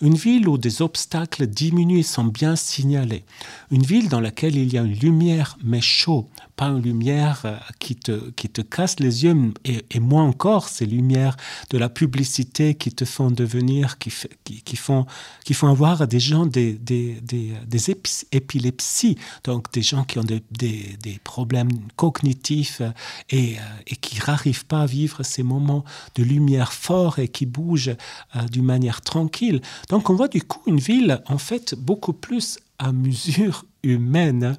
Une ville où des obstacles diminués sont bien signalés. Une ville dans laquelle il y a une lumière mais chaud, pas une lumière euh, qui te, qui te casse les yeux et, et moins encore ces lumières de la publicité qui te font devenir qui, qui, qui font qui font avoir des gens des, des, des, des épilepsies. Donc des gens qui ont des, des, des problèmes cognitifs et, euh, et qui n'arrivent pas à vivre ces moments de lumière fort et qui bougent euh, d'une manière tranquille. Donc on voit du coup une ville en fait beaucoup plus à mesure humaine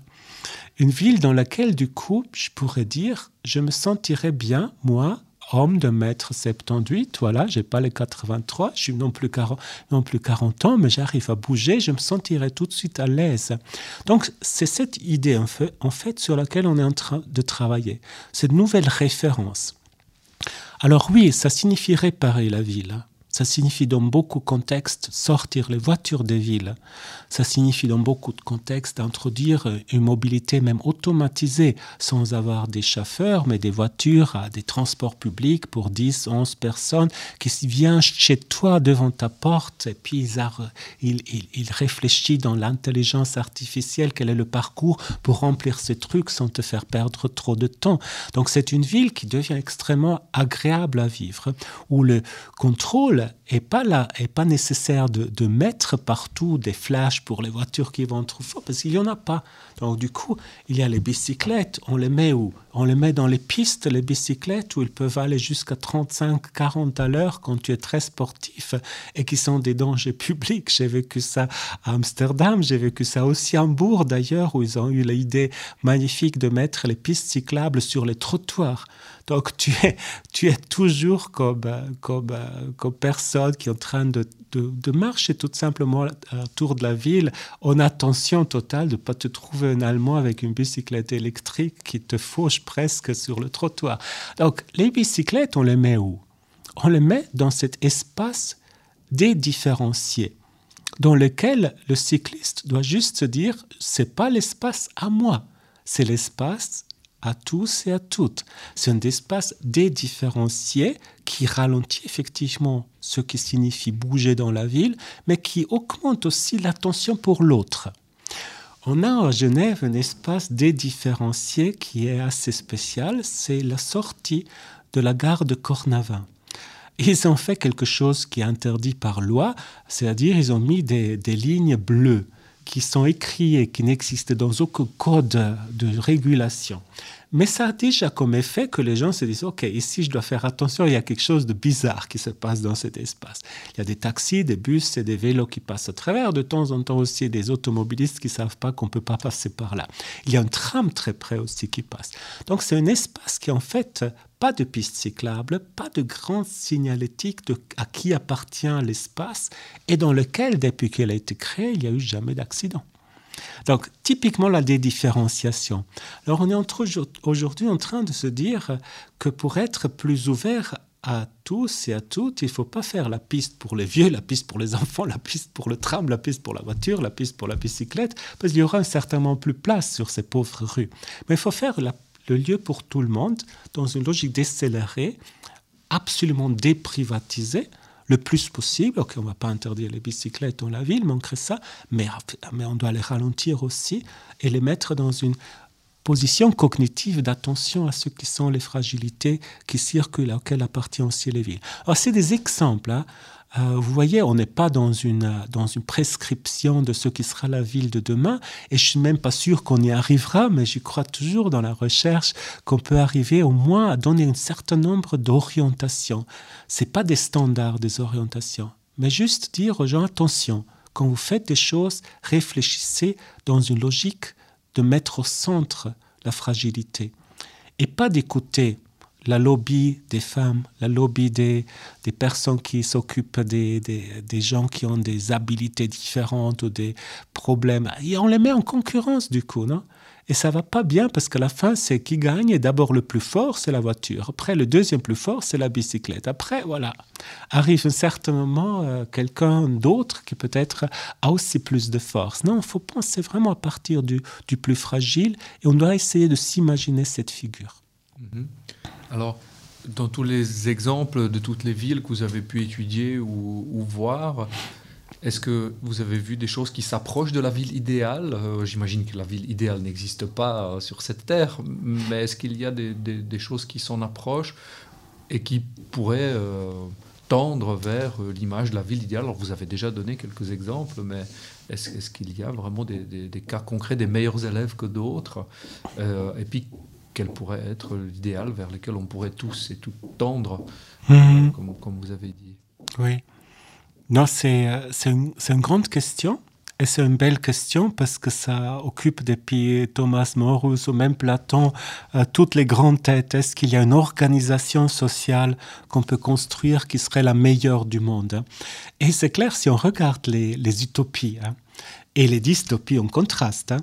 une ville dans laquelle du coup je pourrais dire je me sentirais bien moi homme de mètre 78 voilà j'ai pas les 83 je suis non plus 40 non plus 40 ans mais j'arrive à bouger je me sentirais tout de suite à l'aise. Donc c'est cette idée en fait en fait sur laquelle on est en train de travailler cette nouvelle référence. Alors oui ça signifierait pareil la ville Ça signifie dans beaucoup de contextes sortir les voitures des villes. Ça signifie dans beaucoup de contextes introduire une mobilité même automatisée sans avoir des chauffeurs, mais des voitures, des transports publics pour 10, 11 personnes qui viennent chez toi devant ta porte et puis il, il, réfléchit dans l'intelligence artificielle quel est le parcours pour remplir ces trucs sans te faire perdre trop de temps. Donc c'est une ville qui devient extrêmement agréable à vivre où le contrôle that. Est pas là, pas nécessaire de, mettre partout des flashs pour les voitures qui vont trop fort, parce qu'il n'y en a pas. Donc du coup, il y a les bicyclettes, on les met où? On les met dans les pistes, les bicyclettes, où ils peuvent aller jusqu'à 35-40 à l'heure quand tu es très sportif, et qui sont des dangers publics. J'ai vécu ça à Amsterdam, j'ai vécu ça aussi à Hambourg d'ailleurs, où ils ont eu l'idée magnifique de mettre les pistes cyclables sur les trottoirs. Donc tu es, tu es toujours comme, comme, comme personne qui est en train de, marcher tout simplement autour de la ville en attention totale de ne pas te trouver un Allemand avec une bicyclette électrique qui te fauche presque sur le trottoir. Donc les bicyclettes, on les met où? On les met dans cet espace dédifférencié dans lequel le cycliste doit juste se dire c'est pas l'espace à moi, c'est l'espace à tous et à toutes. C'est un espace dédifférencié qui ralentit effectivement ce qui signifie bouger dans la ville, mais qui augmente aussi l'attention pour l'autre. On a à Genève un espace dédifférencié qui est assez spécial, c'est la sortie de la gare de Cornavin. Ils ont fait quelque chose qui est interdit par loi, c'est-à-dire ils ont mis des, des lignes bleues qui sont écrits et qui n'existent dans aucun code de régulation. Mais ça a déjà comme effet que les gens se disent, OK, ici je dois faire attention, il y a quelque chose de bizarre qui se passe dans cet espace. Il y a des taxis, des bus et des vélos qui passent à travers, de temps en temps aussi des automobilistes qui ne savent pas qu'on ne peut pas passer par là. Il y a un tram très près aussi qui passe. Donc c'est un espace qui en fait pas de piste cyclable, pas de grande signalétique à qui appartient l'espace et dans lequel, depuis qu'il a été créé, il n'y a eu jamais d'accident. Donc, typiquement la dédifférenciation. Alors, on est aujourd'hui en train de se dire que pour être plus ouvert à tous et à toutes, il ne faut pas faire la piste pour les vieux, la piste pour les enfants, la piste pour le tram, la piste pour la voiture, la piste pour la bicyclette, parce qu'il y aura certainement plus place sur ces pauvres rues. Mais il faut faire le lieu pour tout le monde dans une logique décélérée, absolument déprivatisée, le plus possible. On ne va pas interdire les bicyclettes dans la ville, manquerait ça, mais, mais on doit les ralentir aussi et les mettre dans une position cognitive d'attention à ce qui sont les fragilités qui circulent, auxquelles appartiennent aussi les villes. Alors, c'est des exemples. Hein. Euh, vous voyez, on n'est pas dans une, dans une prescription de ce qui sera la ville de demain, et je suis même pas sûr qu'on y arrivera, mais je crois toujours dans la recherche qu'on peut arriver au moins à donner un certain nombre d'orientations. C'est pas des standards des orientations, mais juste dire aux gens attention, quand vous faites des choses, réfléchissez dans une logique de mettre au centre la fragilité et pas d'écouter la lobby des femmes, la lobby des, des personnes qui s'occupent des, des, des, gens qui ont des habilités différentes ou des problèmes. Et on les met en concurrence du coup, non? Et ça va pas bien parce que la fin, c'est qui gagne. D'abord, le plus fort, c'est la voiture. Après, le deuxième plus fort, c'est la bicyclette. Après, voilà, arrive un certain moment, euh, quelqu'un d'autre qui peut-être a aussi plus de force. Non, il faut penser vraiment à partir du, du plus fragile et on doit essayer de s'imaginer cette figure. Mm-hmm. Alors, dans tous les exemples de toutes les villes que vous avez pu étudier ou, voir, est-ce que vous avez vu des choses qui s'approchent de la ville idéale? Euh, J'imagine que la ville idéale n'existe pas euh, sur cette terre, mais est-ce qu'il y a des, choses qui s'en approchent et qui pourraient euh, tendre vers l'image de la ville idéale? Alors, vous avez déjà donné quelques exemples, mais est-ce qu'il y a vraiment des, des, cas concrets, des meilleurs élèves que d'autres? Et puis, quel pourrait être l'idéal vers lequel on pourrait tous et tout tendre, mhm. comme, vous avez dit Oui. Non, c'est euh, une, une, grande question. Et c'est une belle question parce que ça occupe depuis Thomas Morus ou même Platon euh, toutes les grandes têtes. Est-ce qu'il y a une organisation sociale qu'on peut construire qui serait la meilleure du monde Et c'est clair, si on regarde les, les utopies, hein, et les dystopies en contraste, hein,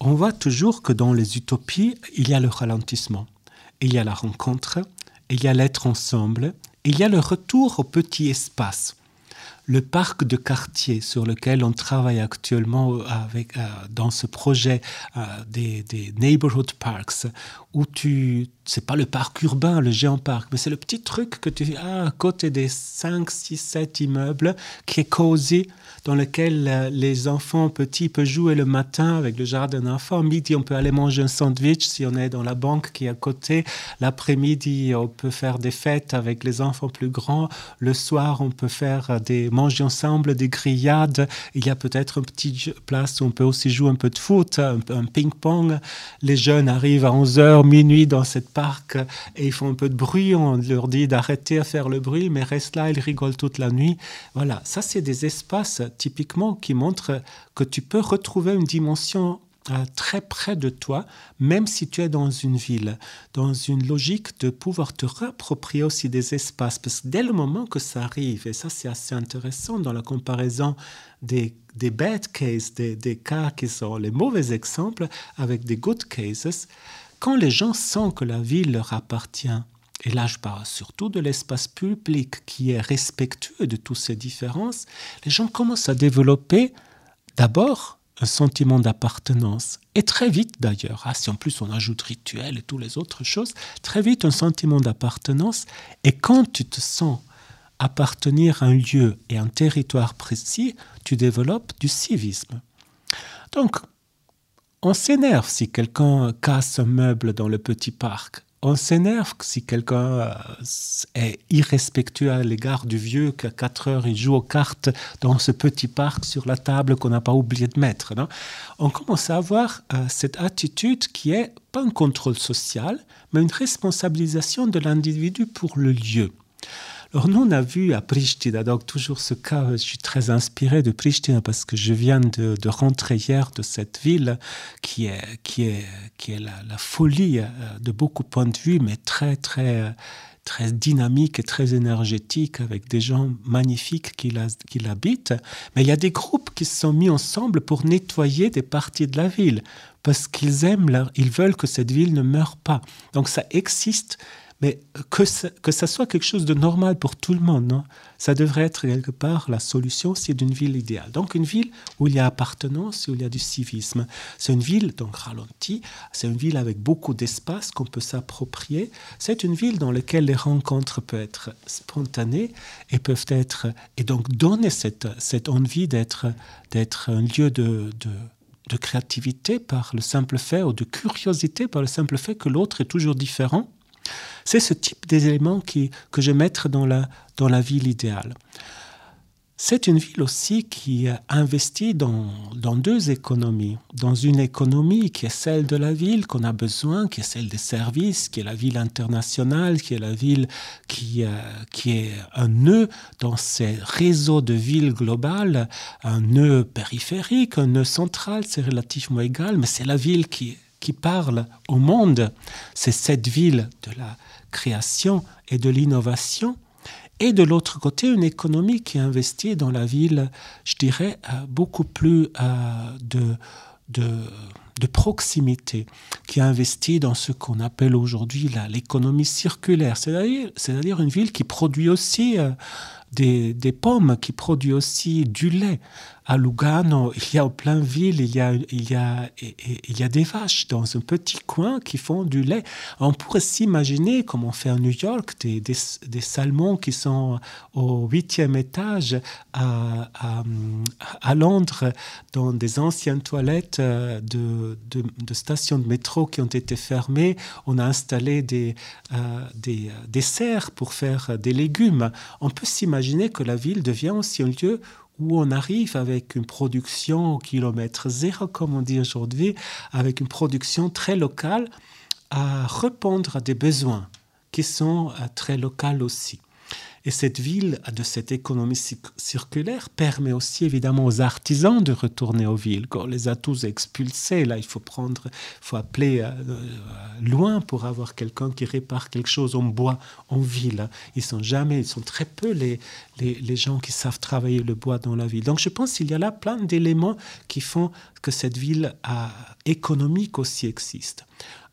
on voit toujours que dans les utopies, il y a le ralentissement, il y a la rencontre, il y a l'être ensemble, Il y a le retour au petit espace. Le parc de quartier sur lequel on travaille actuellement euh, dans ce projet euh, des, des, neighborhood parks, où tu, c'est pas le parc urbain, le géant parc, mais c'est le petit truc que tu as à côté des 5, 6, 7 immeubles qui est cosy, dans lequel euh, les enfants petits peuvent jouer le matin avec le jardin d'enfants. Midi, on peut aller manger un sandwich si on est dans la banque qui est à côté. L'après-midi, on peut faire des fêtes avec les enfants plus grands. Le soir, on peut faire des manger ensemble, des grillades. Il y a peut-être une petite place où on peut aussi jouer un peu de foot, un, un ping-pong. Les jeunes arrivent à 11h, minuit dans cette et ils font un peu de bruit. On leur dit d'arrêter à faire le bruit, mais restent là, ils rigolent toute la nuit. Voilà, ça c'est des espaces typiquement qui montre que tu peux retrouver une dimension euh, très près de toi, même si tu es dans une ville, dans une logique de pouvoir te réapproprier aussi des espaces. Parce que dès le moment que ça arrive, et ça c'est assez intéressant dans la comparaison des, bad cases, des, cas qui sont les mauvais exemples, avec des good cases, quand les gens sentent que la ville leur appartient, et là je parle surtout de l'espace public qui est respectueux de toutes ces différences, les gens commencent à développer d'abord un sentiment d'appartenance. Et très vite d'ailleurs, ah, si en plus on ajoute rituel et toutes les autres choses, très vite un sentiment d'appartenance. Et quand tu te sens appartenir à un lieu et un territoire précis, tu développes du civisme. Donc, on s'énerve si quelqu'un casse un meuble dans le petit parc on s'énerve si quelqu'un euh, est irrespectueux à l'égard du vieux qu'à 4 heures il joue aux cartes dans ce petit parc sur la table qu'on n'a pas oublié de mettre. On commence à avoir euh, cette attitude qui est pas un contrôle social, mais une responsabilisation de l'individu pour le lieu. Alors nous, on a vu à Pristina, donc toujours ce cas, je suis très inspiré de Pristina parce que je viens de, rentrer hier de cette ville qui est, qui est, qui est la, folie euh, de beaucoup de points de vue, mais très, très, très dynamique et très énergétique avec des gens magnifiques qui, l'habitent. Mais il y a des groupes qui se sont mis ensemble pour nettoyer des parties de la ville parce qu'ils aiment, ils veulent que cette ville ne meure pas. Donc ça existe mais que ça, soit quelque chose de normal pour tout le monde, non ça devrait être quelque part la solution, c'est d'une ville idéale. Donc une ville où il y a appartenance, où il y a du civisme. C'est une ville donc ralentie, c'est une ville avec beaucoup d'espace qu'on peut s'approprier. C'est une ville dans laquelle les rencontres peuvent être spontanées et peuvent être et donc donner cette, cette envie d'être d'être un lieu de de créativité par le simple fait ou de curiosité par le simple fait que l'autre est toujours différent c'est ce type d'éléments que je mettrai dans la, dans la ville idéale. C'est une ville aussi qui investit dans, dans deux économies. Dans une économie qui est celle de la ville qu'on a besoin, qui est celle des services, qui est la ville internationale, qui est la ville qui, euh, qui est un nœud dans ces réseaux de villes globales, un nœud périphérique, un nœud central, c'est relativement égal, mais c'est la ville qui, qui parle au monde. C'est cette ville de la création et de l'innovation, et de l'autre côté, une économie qui investit dans la ville, je dirais, euh, beaucoup plus euh, de, de, proximité, qui investit dans ce qu'on appelle aujourd'hui l'économie circulaire, c'est-à-dire une ville qui produit aussi euh, des, pommes, qui produit aussi du lait, à Lugano, il y a en plein ville, il y a, il y a, il y a des vaches dans un petit coin qui font du lait. On pourrait s'imaginer, comme on fait à New York, des, des, des salmons qui sont au huitième étage à, à, Londres, dans des anciennes toilettes de, de, de, stations de métro qui ont été fermées. On a installé des, euh, des, des serres pour faire des légumes. On peut s'imaginer que la ville devient aussi un lieu où on arrive avec une production au kilomètre zéro, comme on dit aujourd'hui, avec une production très locale, à répondre à des besoins qui sont euh, très locaux aussi. Et cette ville de cette économie circulaire permet aussi évidemment aux artisans de retourner aux villes. Quand on les a tous expulsés, là, il faut prendre, faut appeler euh, loin pour avoir quelqu'un qui répare quelque chose en bois en ville. Ils sont jamais, ils sont très peu les, les, les gens qui savent travailler le bois dans la ville. Donc je pense qu'il y a là plein d'éléments qui font que cette ville à, économique aussi existe.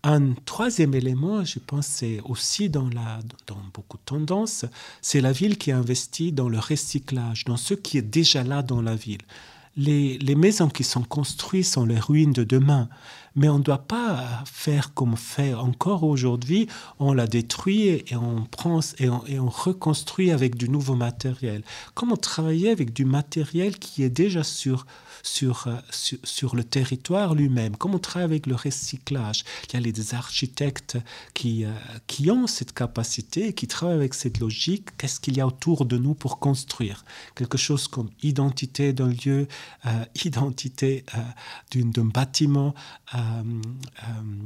Un troisième élément, je pense, c'est aussi dans, la, dans beaucoup de tendances, c'est la ville qui investit dans le recyclage, dans ce qui est déjà là dans la ville. Les, maisons qui sont construites sont les ruines de demain. Mais on ne doit pas faire comme fait encore aujourd'hui, on la détruit et on prend on, et on, reconstruit avec du nouveau matériel. Comment travailler avec du matériel qui est déjà sur, sur, sur, sur le territoire lui-même Comment travailler avec le recyclage Il y a les architectes qui, qui ont cette capacité, qui travaillent avec cette logique. Qu'est-ce qu'il y a autour de nous pour construire Quelque chose comme identité d'un lieu, euh, identité euh, d'un bâtiment. Euh, euh, euh,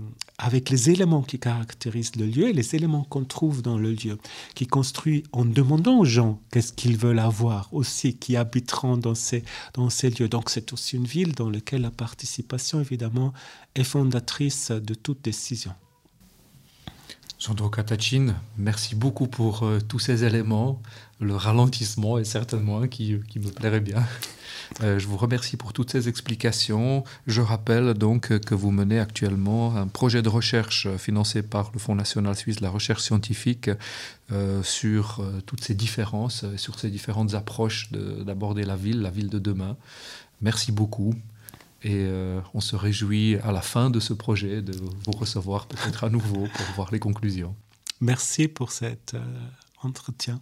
avec les éléments qui caractérisent le lieu et les éléments qu'on trouve dans le lieu, qui construit en demandant aux gens qu'est-ce qu'ils veulent avoir aussi, qui habiteront dans ces, dans ces lieux. Donc c'est aussi une ville dans laquelle la participation, évidemment, est fondatrice de toute décision. Sandro Katachin, merci beaucoup pour euh, tous ces éléments. Le ralentissement est certainement un qui, qui me plairait bien. Euh, je vous remercie pour toutes ces explications. Je rappelle donc que vous menez actuellement un projet de recherche financé par le Fonds national suisse de la recherche scientifique euh, sur toutes ces différences, sur ces différentes approches d'aborder la ville, la ville de demain. Merci beaucoup. Et euh, on se réjouit à la fin de ce projet de vous recevoir peut-être à nouveau pour voir les conclusions. Merci pour cet euh, entretien.